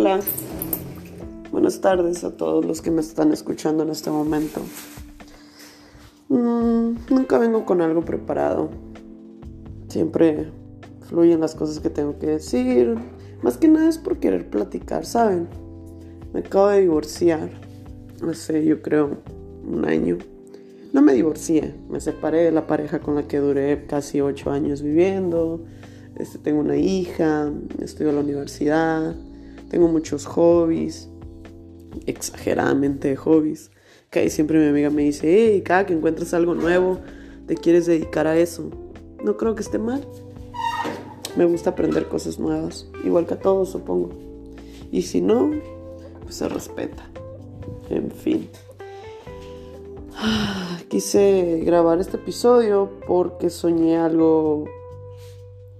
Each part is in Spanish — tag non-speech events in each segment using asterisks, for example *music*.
Hola, buenas tardes a todos los que me están escuchando en este momento. Mm, nunca vengo con algo preparado. Siempre fluyen las cosas que tengo que decir. Más que nada es por querer platicar, ¿saben? Me acabo de divorciar hace yo creo un año. No me divorcié, me separé de la pareja con la que duré casi ocho años viviendo. Este, tengo una hija, estudio en la universidad, tengo muchos hobbies, exageradamente hobbies. Que siempre mi amiga me dice, hey, cada que encuentres algo nuevo, te quieres dedicar a eso. No creo que esté mal. Me gusta aprender cosas nuevas, igual que a todos, supongo. Y si no, pues se respeta. En fin. Quise grabar este episodio porque soñé algo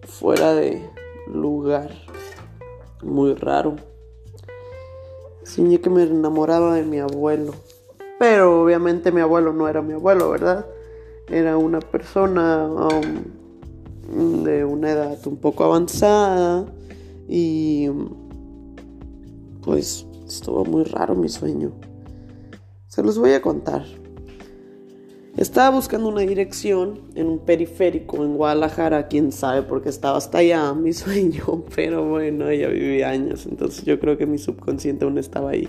fuera de lugar, muy raro. Soñé que me enamoraba de mi abuelo, pero obviamente mi abuelo no era mi abuelo, ¿verdad? Era una persona um, de una edad un poco avanzada y pues estuvo muy raro mi sueño. Se los voy a contar. Estaba buscando una dirección en un periférico en Guadalajara, quién sabe, porque estaba hasta allá mi *laughs* sueño, pero bueno, ya viví años, entonces yo creo que mi subconsciente aún estaba ahí.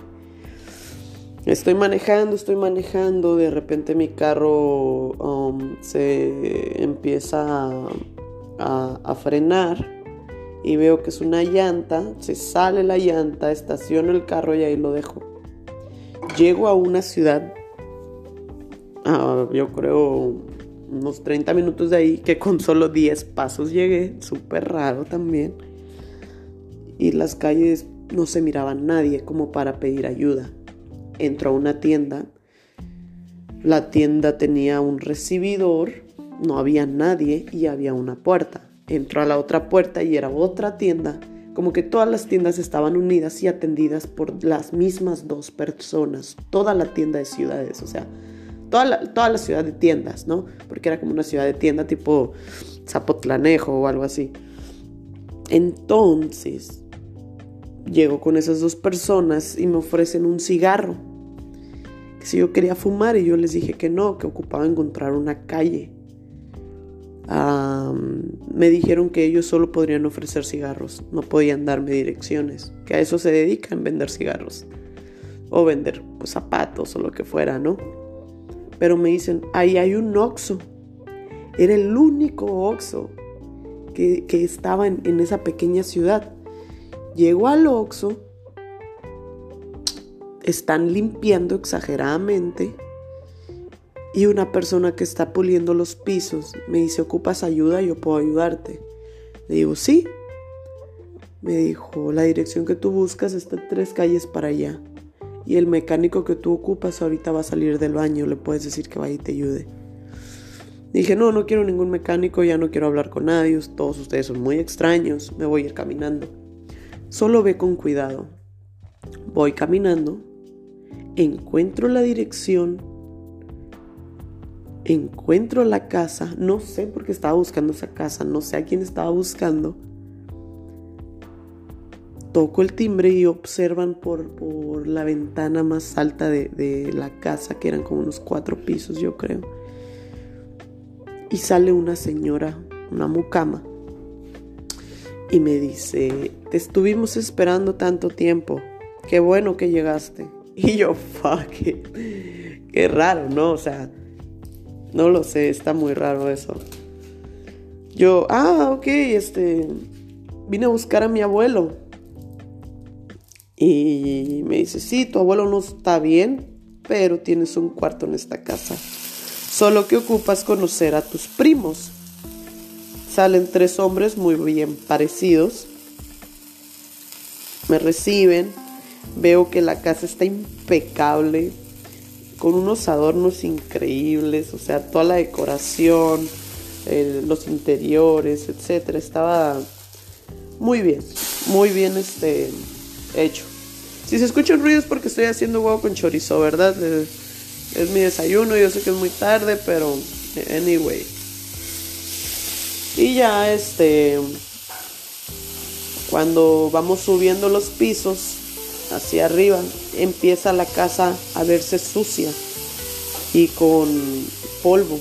Estoy manejando, estoy manejando, de repente mi carro um, se empieza a, a frenar y veo que es una llanta, se sale la llanta, estaciono el carro y ahí lo dejo. Llego a una ciudad Ah, yo creo unos 30 minutos de ahí, que con solo 10 pasos llegué, súper raro también. Y las calles no se miraban nadie como para pedir ayuda. Entro a una tienda, la tienda tenía un recibidor, no había nadie y había una puerta. Entro a la otra puerta y era otra tienda, como que todas las tiendas estaban unidas y atendidas por las mismas dos personas, toda la tienda de ciudades, o sea, toda la, ciudad de tiendas, ¿no? Porque era como una ciudad de tienda tipo Zapotlanejo o algo así. Entonces, llego con esas dos personas y me ofrecen un cigarro. Si yo quería fumar y yo les dije que no, que ocupaba encontrar una calle. me dijeron que ellos solo podrían ofrecer cigarros, no podían darme direcciones, que a eso se dedican, vender cigarros. O vender pues, zapatos o lo que fuera, ¿no? Pero me dicen, ahí hay un Oxxo. Era el único Oxxo que, estaba en, en, esa pequeña ciudad. Llego al Oxxo, están limpiando exageradamente y una persona que está puliendo los pisos me dice, ¿ocupas ayuda? Yo puedo ayudarte. Le digo, sí. Me dijo, la dirección que tú buscas está tres calles para allá y el mecánico que tú ocupas ahorita va a salir del baño, le puedes decir que vaya y te ayude. Dije, no, no quiero ningún mecánico, ya no quiero hablar con nadie, todos ustedes son muy extraños, me voy a ir caminando. Solo ve con cuidado. Voy caminando, encuentro la dirección, encuentro la casa, no sé por qué estaba buscando esa casa, no sé a quién estaba buscando, toco el timbre y observan por, por la ventana más alta de, la casa, que eran como unos cuatro pisos, yo creo. Y sale una señora, una mucama, y me dice, te estuvimos esperando tanto tiempo, qué bueno que llegaste. *laughs* Y yo, fuck, qué raro, ¿no? O sea, no lo sé, está muy raro eso. Yo, ah, ok, este, vine a buscar a mi abuelo. Y me dice, sí, tu abuelo no está bien, pero tienes un cuarto en esta casa. Solo que ocupas conocer a tus primos. Salen tres hombres muy bien parecidos. Me reciben. Veo que la casa está impecable. Con unos adornos increíbles. O sea, toda la decoración. los interiores, etcétera. Estaba muy bien. Muy bien este hecho. Si se escuchan ruidos porque estoy haciendo huevo con chorizo, ¿verdad? Es, mi desayuno, yo sé que es muy tarde, pero anyway. Y ya este cuando vamos subiendo los pisos, hacia arriba, empieza la casa a verse sucia y con polvo.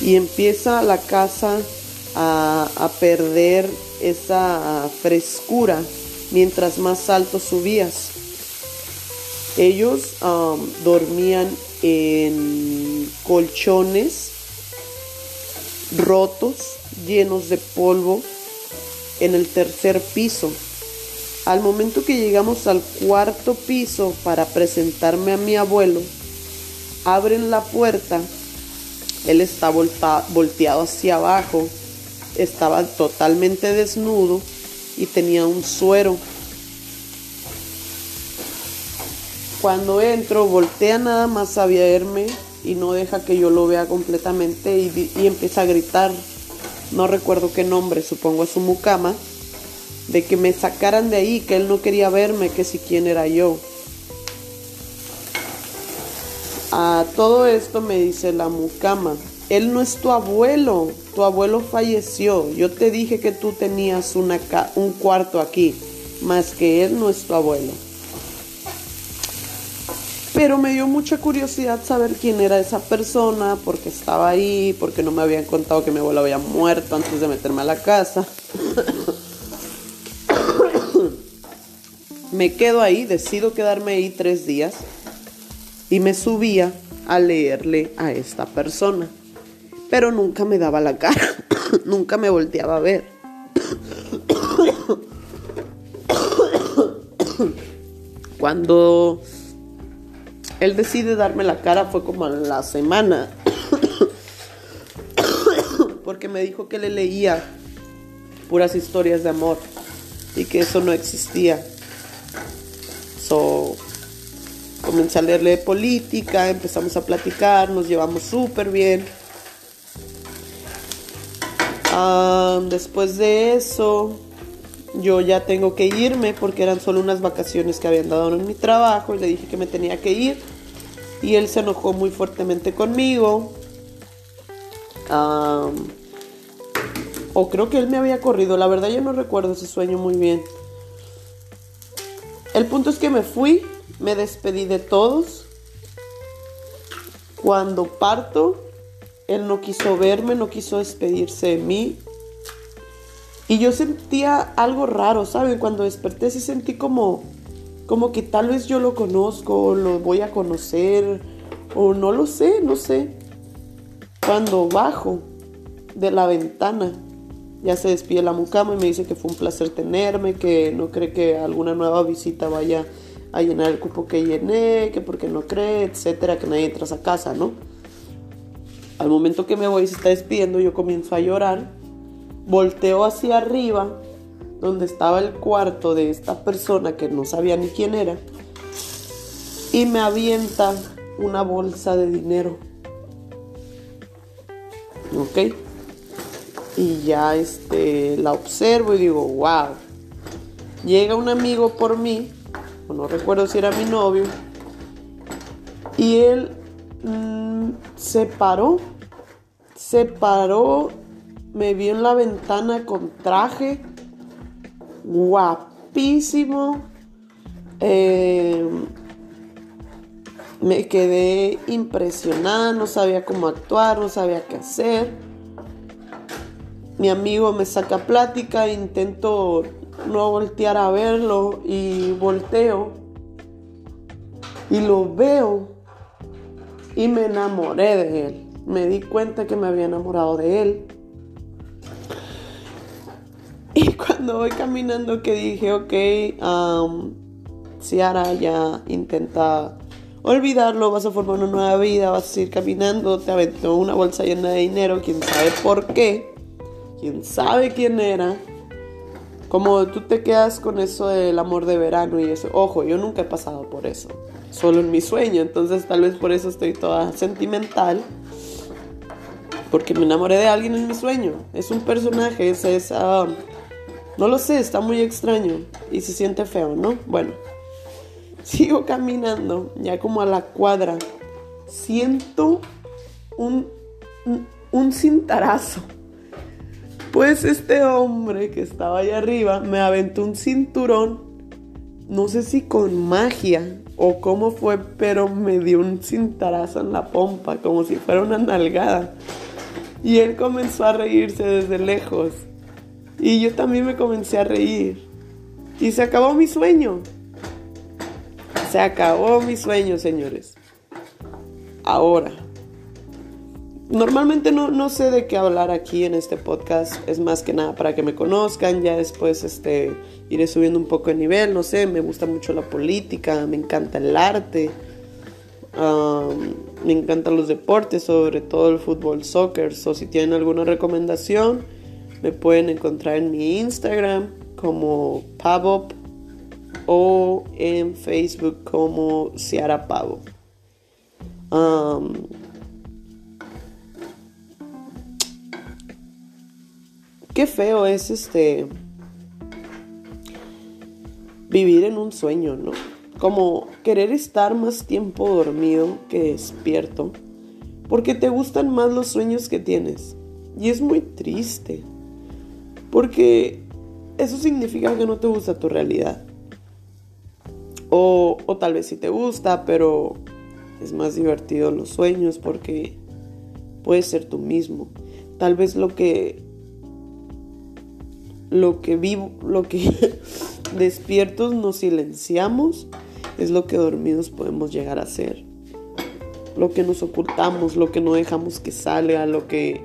Y empieza la casa a perder esa frescura mientras más alto subías. Ellos um, dormían en colchones rotos, llenos de polvo, en el tercer piso. Al momento que llegamos al cuarto piso para presentarme a mi abuelo, abren la puerta, él está volteado hacia abajo, estaba totalmente desnudo y tenía un suero. Cuando entro, voltea nada más a verme y no deja que yo lo vea completamente y, y empieza a gritar, no recuerdo qué nombre, supongo su mucama, de que me sacaran de ahí, que él no quería verme, que si quién era yo. A todo esto me dice la mucama, él no es tu abuelo, tu abuelo falleció, yo te dije que tú tenías un cuarto aquí, más que él no es tu abuelo. Pero me dio mucha curiosidad saber quién era esa persona, porque estaba ahí, porque no me habían contado que mi abuelo había muerto antes de meterme a la casa. *coughs* me quedo ahí, decido quedarme ahí tres días y me subía a leerle a esta persona. Pero nunca me daba la cara, *coughs* nunca me volteaba a ver. *coughs* Cuando él decide darme la cara fue como a la semana. *coughs* Porque me dijo que le leía puras historias de amor y que eso no existía. So, comencé a leerle política, empezamos a platicar, nos llevamos súper bien. Ah, después de eso, yo ya tengo que irme porque eran solo unas vacaciones que habían dado en mi trabajo y le dije que me tenía que ir y él se enojó muy fuertemente conmigo. o creo que él me había corrido, la verdad yo no recuerdo ese sueño muy bien. El punto es que me fui, me despedí de todos. Cuando parto, él no quiso verme, no quiso despedirse de mí. Y yo sentía algo raro, ¿saben? Cuando desperté sí sentí como como que tal vez yo lo conozco, lo voy a conocer, o no lo sé, no sé. Cuando bajo de la ventana, ya se despide la mucama y me dice que fue un placer tenerme, que no cree que alguna nueva visita vaya a llenar el cupo que llené, que porque no cree, etcétera, que nadie entra a casa, ¿no? Al momento que me voy se está despidiendo, yo comienzo a llorar, volteo hacia arriba donde estaba el cuarto de esta persona que no sabía ni quién era y me avienta una bolsa de dinero. ¿Ok? Y ya este, la observo y digo, wow. Llega un amigo por mí, no recuerdo si era mi novio, y él se paró, se paró, me vio en la ventana con traje, guapísimo. Eh, me quedé impresionada, no sabía cómo actuar, no sabía qué hacer. Mi amigo me saca plática, intento no voltear a verlo y volteo y lo veo y me enamoré de él. Me di cuenta que me había enamorado de él. *laughs* Y cuando voy caminando que dije, ok, um, Ciara ya intenta olvidarlo, vas a formar una nueva vida, vas a seguir caminando, te aventó una bolsa llena de dinero, quién sabe por qué, quién sabe quién era. Como tú te quedas con eso del amor de verano y eso. Ojo, yo nunca he pasado por eso. Solo en mi sueño. Entonces tal vez por eso estoy toda sentimental. Porque me enamoré de alguien en mi sueño. Es un personaje, es esa... No lo sé, está muy extraño y se siente feo, ¿no? Bueno, *laughs* sigo caminando, ya como a la cuadra, siento un, un, cintarazo. Pues este hombre que estaba ahí arriba me aventó un cinturón no sé si con magia o cómo fue, pero me dio un cintarazo en la pompa, como si fuera una nalgada. Y él comenzó a reírse desde lejos. Y yo también me comencé a reír. Y se acabó mi sueño. Se acabó mi sueño, señores. Ahora. Normalmente no, no, sé de qué hablar aquí en este podcast. Es más que nada para que me conozcan. Ya después este, iré subiendo un poco de nivel. No sé, me gusta mucho la política. Me encanta el arte. me encantan los deportes, sobre todo el fútbol, soccer. O si tienen alguna recomendación, me pueden encontrar en mi Instagram como Pavop o en Facebook como Ciara Pavo. Qué feo es este vivir en un sueño, ¿no? Como querer estar más tiempo dormido que despierto, porque te gustan más los sueños que tienes. Y es muy triste, porque eso significa que no te gusta tu realidad. O, o tal vez sí te gusta, pero es más divertido los sueños porque puedes ser tú mismo. Tal vez lo que lo que vivo, lo que *laughs* despiertos nos silenciamos es lo que dormidos podemos llegar a ser. Lo que nos ocultamos, lo que no dejamos que salga, lo que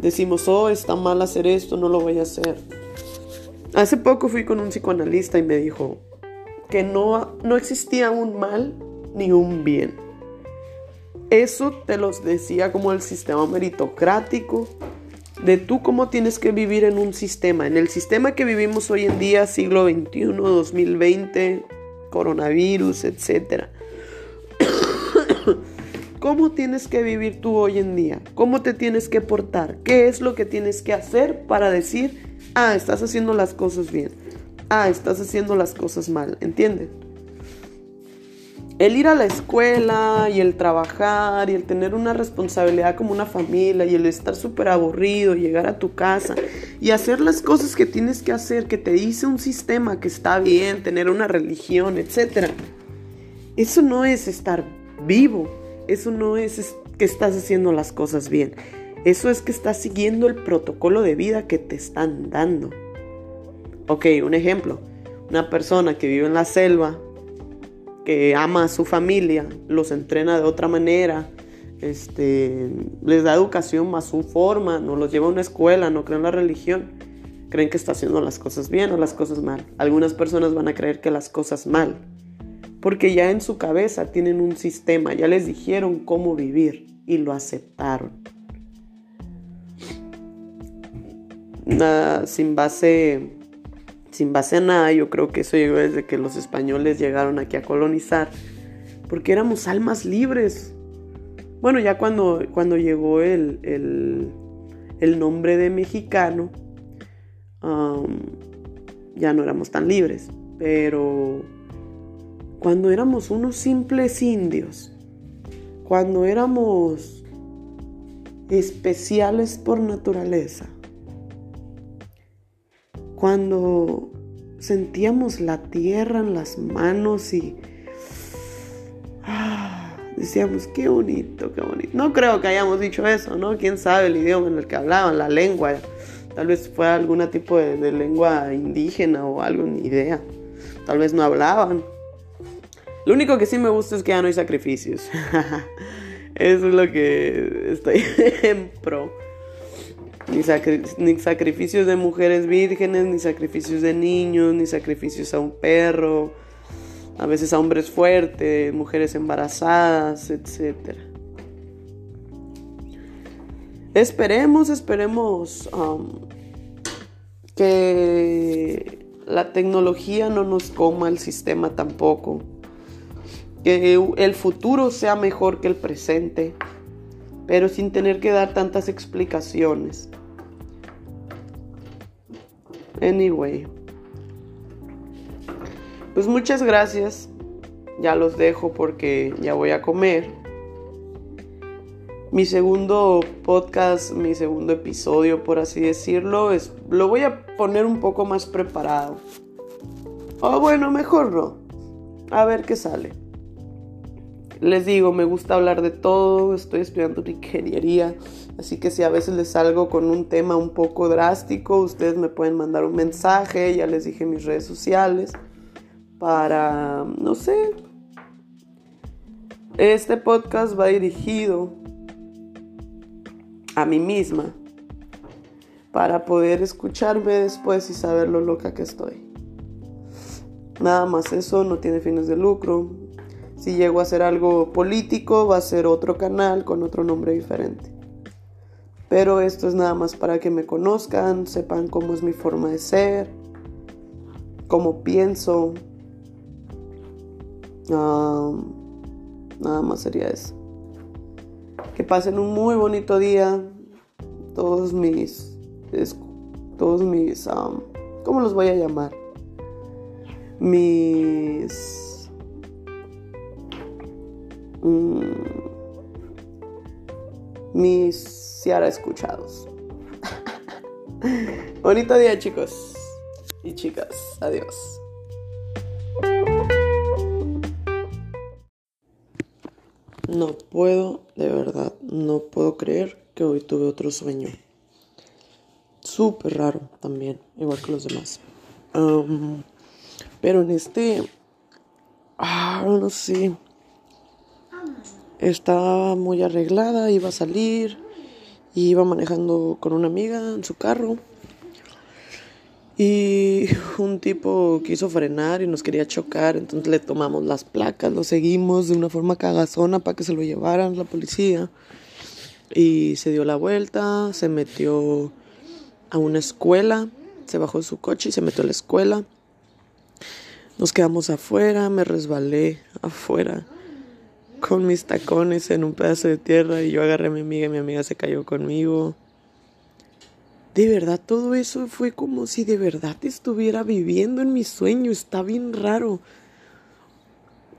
decimos, oh, está mal hacer esto, no lo voy a hacer. Hace poco fui con un psicoanalista y me dijo que no, no existía un mal ni un bien. Eso te los decía como el sistema meritocrático, de tú cómo tienes que vivir en un sistema, en el sistema que vivimos hoy en día, siglo XXI, 2020, coronavirus, etc. *coughs* ¿Cómo tienes que vivir tú hoy en día? ¿Cómo te tienes que portar? ¿Qué es lo que tienes que hacer para decir, ah, estás haciendo las cosas bien? Ah, estás haciendo las cosas mal, ¿entiendes? El ir a la escuela y el trabajar y el tener una responsabilidad como una familia y el estar súper aburrido, llegar a tu casa y hacer las cosas que tienes que hacer, que te dice un sistema que está bien, tener una religión, etc. Eso no es estar vivo, eso no es que estás haciendo las cosas bien, eso es que estás siguiendo el protocolo de vida que te están dando. Ok, un ejemplo, una persona que vive en la selva, que ama a su familia, los entrena de otra manera, este, les da educación a su forma, no los lleva a una escuela, no creen en la religión, creen que está haciendo las cosas bien o las cosas mal. Algunas personas van a creer que las cosas mal, porque ya en su cabeza tienen un sistema, ya les dijeron cómo vivir y lo aceptaron. Nada, sin base sin base a nada, yo creo que eso llegó desde que los españoles llegaron aquí a colonizar, porque éramos almas libres. Bueno, ya cuando, cuando llegó el, el, nombre de mexicano, ya no éramos tan libres, pero cuando éramos unos simples indios, cuando éramos especiales por naturaleza, cuando sentíamos la tierra en las manos y ah, decíamos, qué bonito, qué bonito. No creo que hayamos dicho eso, ¿no? ¿Quién sabe el idioma en el que hablaban, la lengua? Tal vez fue algún tipo de, lengua indígena o algo, ni idea. Tal vez no hablaban. Lo único que sí me gusta es que ya no hay sacrificios. *laughs* Eso es lo que estoy *laughs* en pro ni, sacrificios de mujeres vírgenes, ni sacrificios de niños, ni sacrificios a un perro, a veces a hombres fuertes, mujeres embarazadas, etc. Esperemos, esperemos um, que la tecnología no nos coma el sistema tampoco, que el futuro sea mejor que el presente pero sin tener que dar tantas explicaciones. Anyway. Pues muchas gracias. Ya los dejo porque ya voy a comer. Mi segundo podcast, mi segundo episodio, por así decirlo, es, lo voy a poner un poco más preparado. O bueno, mejor no. A ver qué sale. Les digo, me gusta hablar de todo, estoy estudiando ingeniería, así que si a veces les salgo con un tema un poco drástico, ustedes me pueden mandar un mensaje, ya les dije mis redes sociales, para, no sé, este podcast va dirigido a mí misma para poder escucharme después y saber lo loca que estoy. Nada más eso, no tiene fines de lucro. Si llego a hacer algo político, va a ser otro canal con otro nombre diferente. Pero esto es nada más para que me conozcan, sepan cómo es mi forma de ser, cómo pienso. Nada más sería eso. Que pasen un muy bonito día. Todos mis. Todos mis. ¿Cómo los voy a llamar? Mis. Mm, mis Ciara escuchados. *laughs* bonito día, chicos y chicas. Adiós. No puedo, de verdad, no puedo creer que hoy tuve otro sueño. Súper raro también, igual que los demás. pero en este, ah, no sé, estaba muy arreglada, iba a salir, iba manejando con una amiga en su carro. Y *laughs* un tipo quiso frenar y nos quería chocar, entonces le tomamos las placas, lo seguimos de una forma cagazona para que se lo llevaran la policía. Y se dio la vuelta, se metió a una escuela, se bajó de su coche y se metió a la escuela. Nos quedamos afuera, me resbalé afuera con mis tacones en un pedazo de tierra y yo agarré a mi amiga y mi amiga se cayó conmigo de verdad todo eso fue como si de verdad estuviera viviendo en mi sueño. Está bien raro.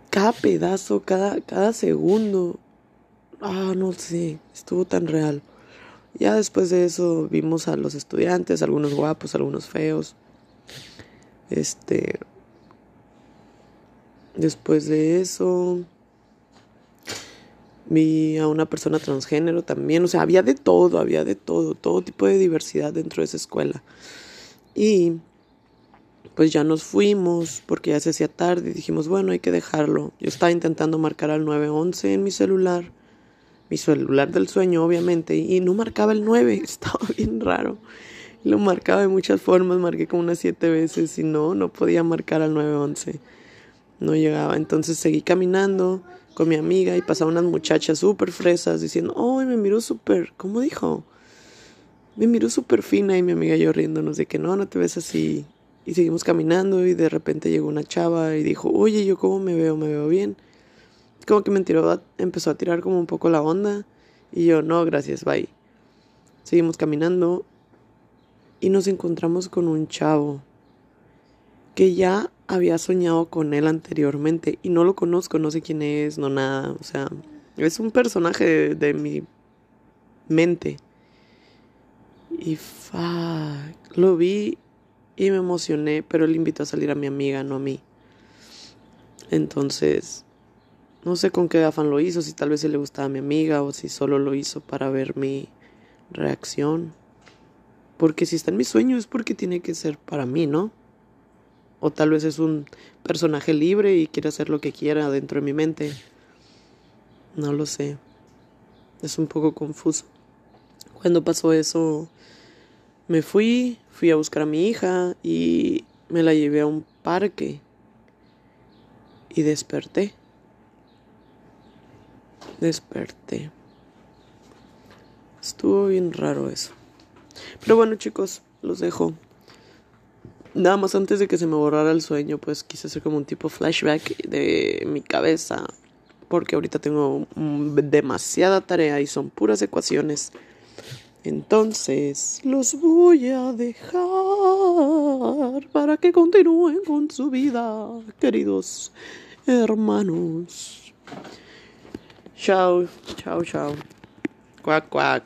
Cada pedazo, cada, cada segundo. Ah, no sé, estuvo tan real. Ya después de eso vimos a los estudiantes, algunos guapos, algunos feos. Este. Después de eso vi a una persona transgénero también, o sea, había de todo, había de todo, todo tipo de diversidad dentro de esa escuela. Y pues ya nos fuimos porque ya se hacía tarde dijimos, bueno, hay que dejarlo. Yo estaba intentando marcar al 911 en mi celular, mi celular del sueño obviamente, y no marcaba el 9, *laughs* estaba bien raro. Lo marcaba de muchas formas, marqué como unas siete veces y no, no podía marcar al 911. No llegaba, entonces seguí caminando con mi amiga y pasaban unas muchachas súper fresas diciendo, oh, me miró súper, ¿cómo dijo? Me miró súper fina y mi amiga y yo riéndonos de que no, no te ves así. Y seguimos caminando y de repente llegó una chava y dijo, oye, ¿yo cómo me veo? ¿Me veo bien? Como que me tiró, empezó a tirar como un poco la onda y yo, no, gracias, bye. Seguimos caminando y nos encontramos con un chavo que ya había soñado con él anteriormente y no lo conozco, no sé quién es, no nada, o sea, es un personaje de, mi mente. Y fuck, lo vi y me emocioné, pero él invitó a salir a mi amiga, no a mí. Entonces, no sé con qué afán lo hizo, si tal vez le gustaba a mi amiga o si solo lo hizo para ver mi reacción. Porque si está en mi sueño es porque tiene que ser para mí, ¿no? O tal vez es un personaje libre y quiere hacer lo que quiera dentro de mi mente. No lo sé. Es un poco confuso. Cuando pasó eso, me fui, fui a buscar a mi hija y me la llevé a un parque. Y desperté. Desperté. Estuvo bien raro eso. Pero bueno chicos, los dejo. Nada más antes de que se me borrara el sueño, pues quise hacer como un tipo flashback de mi cabeza. Porque ahorita tengo demasiada tarea y son puras ecuaciones. Entonces los voy a dejar para que continúen con su vida, queridos hermanos. Chao, chao, chao. Cuac, cuac.